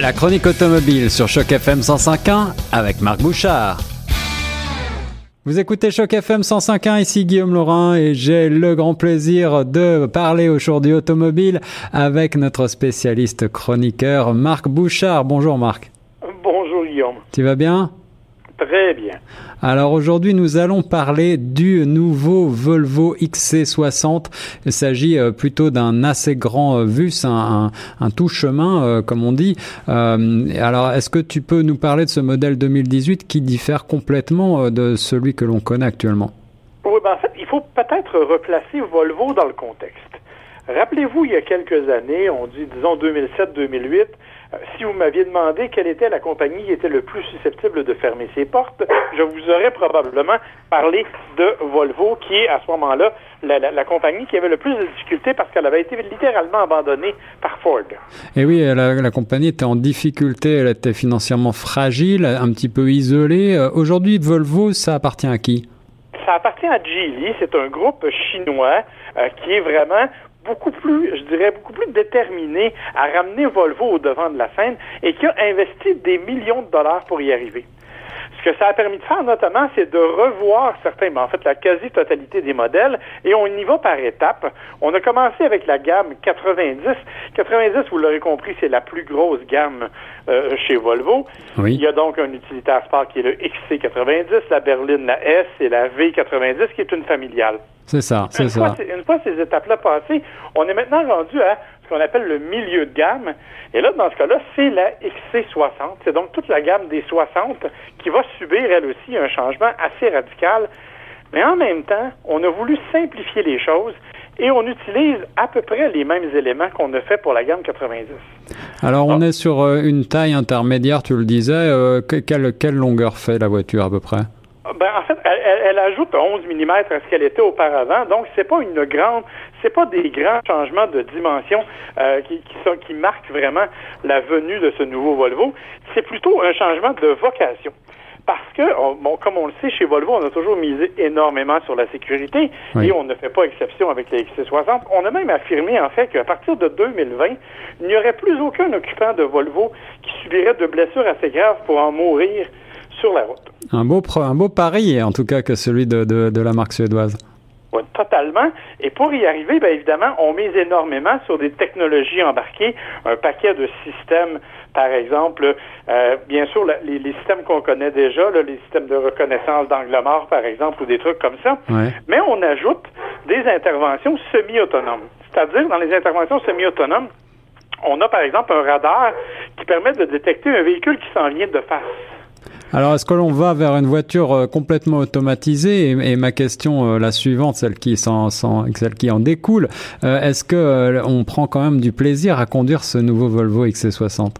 La chronique automobile sur Choc FM 105.1 avec Marc Bouchard. Vous écoutez Choc FM 105.1, ici Guillaume Laurin et j'ai le grand plaisir de parler aujourd'hui automobile avec notre spécialiste chroniqueur Marc Bouchard. Bonjour Marc. Bonjour Guillaume. Tu vas bien? Très bien. Alors aujourd'hui, nous allons parler du nouveau Volvo XC60. Il s'agit euh, plutôt d'un assez grand euh, VUS, un, tout chemin, euh, comme on dit. alors, est-ce que tu peux nous parler de ce modèle 2018 qui diffère complètement de celui que l'on connaît actuellement? Oui, ben en fait, il faut peut-être replacer Volvo dans le contexte. Rappelez-vous, il y a quelques années, on dit, disons 2007-2008, euh, si vous m'aviez demandé quelle était la compagnie qui était le plus susceptible de fermer ses portes, je vous aurais probablement parlé de Volvo, qui est à ce moment-là la, compagnie qui avait le plus de difficultés parce qu'elle avait été littéralement abandonnée par Ford. Et oui, la, compagnie était en difficulté, elle était financièrement fragile, un petit peu isolée. Euh, aujourd'hui, Volvo, ça appartient à qui? Ça appartient à Geely, c'est un groupe chinois euh, qui est vraiment beaucoup plus, je dirais, beaucoup plus déterminé à ramener Volvo au devant de la scène et qui a investi des millions de dollars pour y arriver. Ce que ça a permis de faire, notamment, c'est de revoir certains, mais en fait, la quasi-totalité des modèles, et on y va par étapes. On a commencé avec la gamme 90. 90, vous l'aurez compris, c'est la plus grosse gamme euh, chez Volvo. Il y a donc un utilitaire sport qui est le XC90, la berline, la S et la V90, qui est une familiale. C'est ça, c'est ça. une fois ces étapes-là passées, on est maintenant rendu à qu'on appelle le milieu de gamme. Et là, dans ce cas-là, c'est la XC60. C'est donc toute la gamme des 60 qui va subir, elle aussi, un changement assez radical. Mais en même temps, on a voulu simplifier les choses et on utilise à peu près les mêmes éléments qu'on a fait pour la gamme 90. Alors, on est sur euh, une taille intermédiaire, tu le disais. Euh, quelle, quelle longueur fait la voiture à peu près? Ben, en fait, elle, ajoute 11 mm à ce qu'elle était auparavant. Donc, c'est pas une grande, c'est pas des grands changements de dimension euh, qui, qui, sont, qui marquent vraiment la venue de ce nouveau Volvo. C'est plutôt un changement de vocation. Parce que, bon, comme on le sait, chez Volvo, on a toujours misé énormément sur la sécurité et on ne fait pas exception avec les XC60. On a même affirmé, en fait, qu'à partir de 2020, il n'y aurait plus aucun occupant de Volvo qui subirait de blessures assez graves pour en mourir sur la route. Un beau, un beau pari, en tout cas, que celui de, de, la marque suédoise. Oui, totalement. Et pour y arriver, bien évidemment, on mise énormément sur des technologies embarquées, un paquet de systèmes, par exemple, euh, bien sûr, les, systèmes qu'on connaît déjà, les systèmes de reconnaissance d'angle mort, par exemple, ou des trucs comme ça. Mais on ajoute des interventions semi-autonomes. C'est-à-dire, dans les interventions semi-autonomes, on a, par exemple, un radar qui permet de détecter un véhicule qui s'en vient de face. Alors, est-ce que l'on va vers une voiture euh, complètement automatisée et, ma question, euh, la suivante, celle qui, celle qui en découle, euh, est-ce que on prend quand même du plaisir à conduire ce nouveau Volvo XC60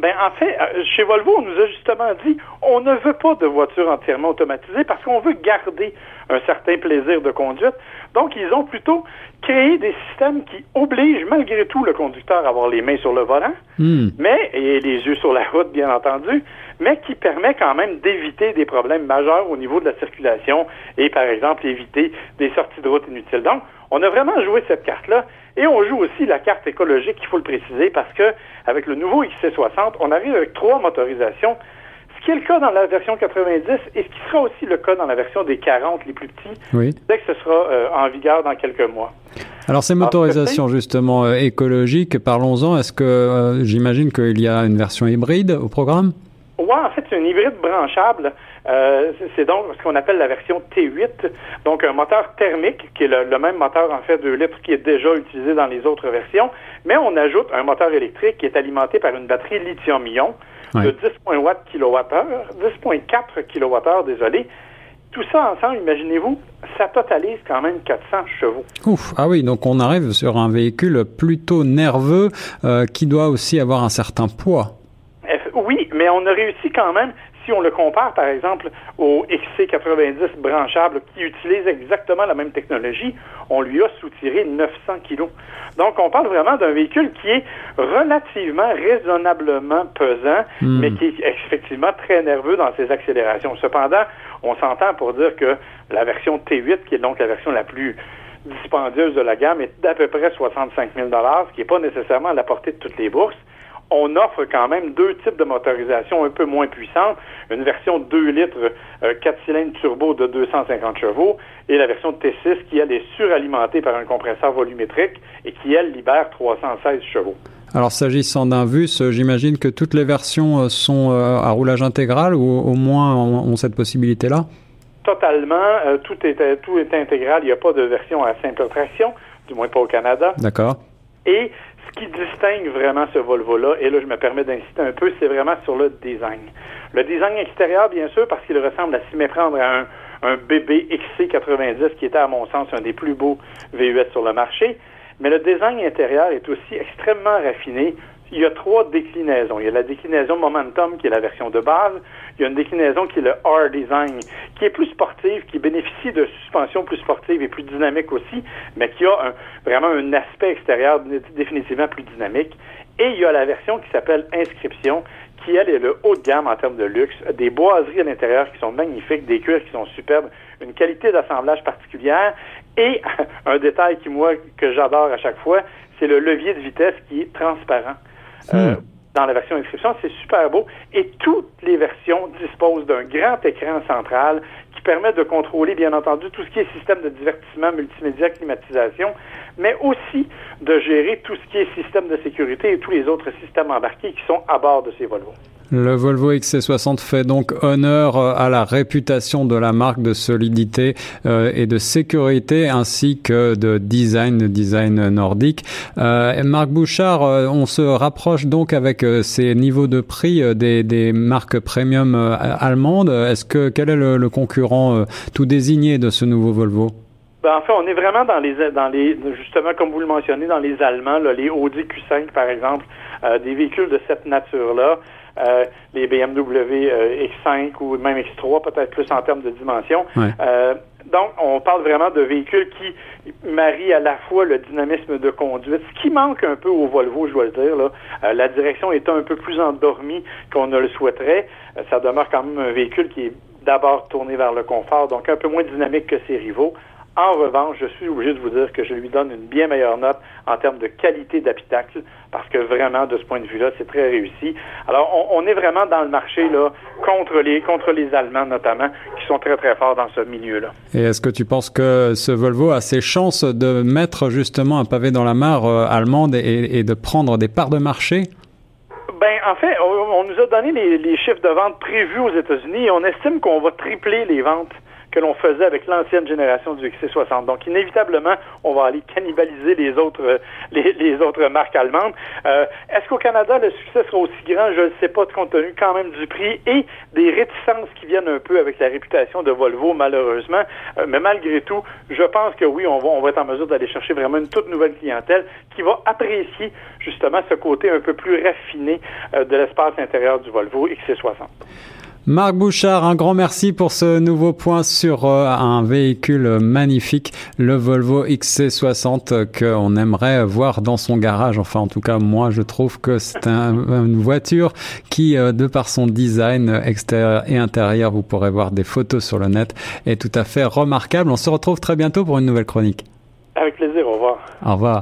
ben, en fait, chez Volvo, on nous a justement dit on ne veut pas de voiture entièrement automatisée parce qu'on veut garder un certain plaisir de conduite. Donc, ils ont plutôt créé des systèmes qui obligent malgré tout le conducteur à avoir les mains sur le volant, hmm. mais et les yeux sur la route, bien entendu, mais qui permet quand même d'éviter des problèmes majeurs au niveau de la circulation et, par exemple, éviter des sorties de route inutiles. Donc, on a vraiment joué cette carte-là et on joue aussi la carte écologique, il faut le préciser, parce que avec le nouveau XC60, on arrive avec trois motorisations ce qui est le cas dans la version 90 et ce qui sera aussi le cas dans la version des 40 les plus petits, dès que ce sera euh, en vigueur dans quelques mois. Alors ces motorisations justement euh, écologiques, parlons-en. Est-ce que euh, j'imagine qu'il y a une version hybride au programme? Oui, en fait, c'est une hybride branchable. c'est donc ce qu'on appelle la version T8, donc un moteur thermique qui est le, même moteur en fait 2 litres qui est déjà utilisé dans les autres versions, mais on ajoute un moteur électrique qui est alimenté par une batterie lithium-ion de 10,8 kWh, 10,4 kWh, désolé. Tout ça ensemble, imaginez-vous, ça totalise quand même 400 chevaux. Ouf, ah oui, donc on arrive sur un véhicule plutôt nerveux euh, qui doit aussi avoir un certain poids. Mais on a réussi quand même, si on le compare par exemple au XC90 branchable qui utilise exactement la même technologie, on lui a soutiré 900 kilos. Donc on parle vraiment d'un véhicule qui est relativement raisonnablement pesant, hmm. mais qui est effectivement très nerveux dans ses accélérations. Cependant, on s'entend pour dire que la version T8, qui est donc la version la plus dispendieuse de la gamme, est d'à peu près 65 000 ce qui n'est pas nécessairement à la portée de toutes les bourses on offre quand même deux types de motorisation un peu moins puissantes. Une version 2 litres, 4 euh, cylindres turbo de 250 chevaux et la version T6 qui, elle, est suralimentée par un compresseur volumétrique et qui, elle, libère 316 chevaux. Alors, s'agissant d'un VUS, j'imagine que toutes les versions euh, sont euh, à roulage intégral ou au moins ont cette possibilité-là? Totalement. tout, est, tout est intégral. Il n'y a pas de version à simple traction, du moins pas au Canada. D'accord. Et ce qui distingue vraiment ce Volvo-là, et là je me permets d'insister un peu, c'est vraiment sur le design. Le design extérieur, bien sûr, parce qu'il ressemble à s'y méprendre à un, un bébé XC90 qui était, à mon sens, un des plus beaux VUS sur le marché. Mais le design intérieur est aussi extrêmement raffiné, il y a trois déclinaisons. Il y a la déclinaison Momentum, qui est la version de base. Il y a une déclinaison qui est le R-Design, qui est plus sportive, qui bénéficie de suspension plus sportive et plus dynamique aussi, mais qui a vraiment un aspect extérieur définitivement plus dynamique. Et il y a la version qui s'appelle Inscription, qui, elle, est le haut de gamme en termes de luxe. Des boiseries à l'intérieur qui sont magnifiques, des cuirs qui sont superbes, une qualité d'assemblage particulière et un détail qui, moi, que j'adore à chaque fois, c'est le levier de vitesse qui est transparent. Euh, hmm. dans la version inscription. C'est super beau. Et toutes les versions disposent d'un grand écran central qui permet de contrôler, bien entendu, tout ce qui est système de divertissement, multimédia, climatisation, mais aussi de gérer tout ce qui est système de sécurité et tous les autres systèmes embarqués qui sont à bord de ces Volvo. Le Volvo XC60 fait donc honneur euh, à la réputation de la marque de solidité euh, et de sécurité ainsi que de design, de design nordique. Euh, Marc Bouchard, euh, on se rapproche donc avec ces niveaux de prix des, des marques premium allemandes. Est-ce que quel est le, le concurrent tout désigné de ce nouveau Volvo? Ben, en fait, on est vraiment dans les, dans les, justement, comme vous le mentionnez, dans les Allemands, là, les Audi Q5, par exemple, des véhicules de cette nature-là. Euh, les BMW euh, X5 ou même X3, peut-être plus en termes de dimension. Euh, donc, on parle vraiment de véhicules qui marient à la fois le dynamisme de conduite, ce qui manque un peu au Volvo, je dois le dire. Là. la direction est un peu plus endormie qu'on ne le souhaiterait. ça demeure quand même un véhicule qui est d'abord tourné vers le confort, donc un peu moins dynamique que ses rivaux. En revanche, je suis obligé de vous dire que je lui donne une bien meilleure note en termes de qualité d'habitacle, parce que vraiment, de ce point de vue-là, c'est très réussi. Alors, on, est vraiment dans le marché là contre les contre les Allemands notamment, qui sont très très forts dans ce milieu-là. Et est-ce que tu penses que ce Volvo a ses chances de mettre justement un pavé dans la mare euh, allemande et, de prendre des parts de marché? Ben, en fait, on, nous a donné les, les chiffres de vente prévus aux États-Unis et on estime qu'on va tripler les ventes que l'on faisait avec l'ancienne génération du XC60. Donc, inévitablement, on va aller cannibaliser les autres, euh, les, autres marques allemandes. Euh, est-ce qu'au Canada, le succès sera aussi grand? Je ne sais pas, compte tenu quand même du prix et des réticences qui viennent un peu avec la réputation de Volvo, malheureusement. Euh, mais malgré tout, je pense que oui, on va, on va être en mesure d'aller chercher vraiment une toute nouvelle clientèle qui va apprécier justement ce côté un peu plus raffiné de l'espace intérieur du Volvo XC60. Marc Bouchard, un grand merci pour ce nouveau point sur euh, un véhicule magnifique, le Volvo XC60 qu'on aimerait voir dans son garage. Enfin, en tout cas, moi, je trouve que c'est une voiture qui, euh, de par son design extérieur et intérieur, vous pourrez voir des photos sur le net, est tout à fait remarquable. On se retrouve très bientôt pour une nouvelle chronique. Avec plaisir, au revoir. Au revoir.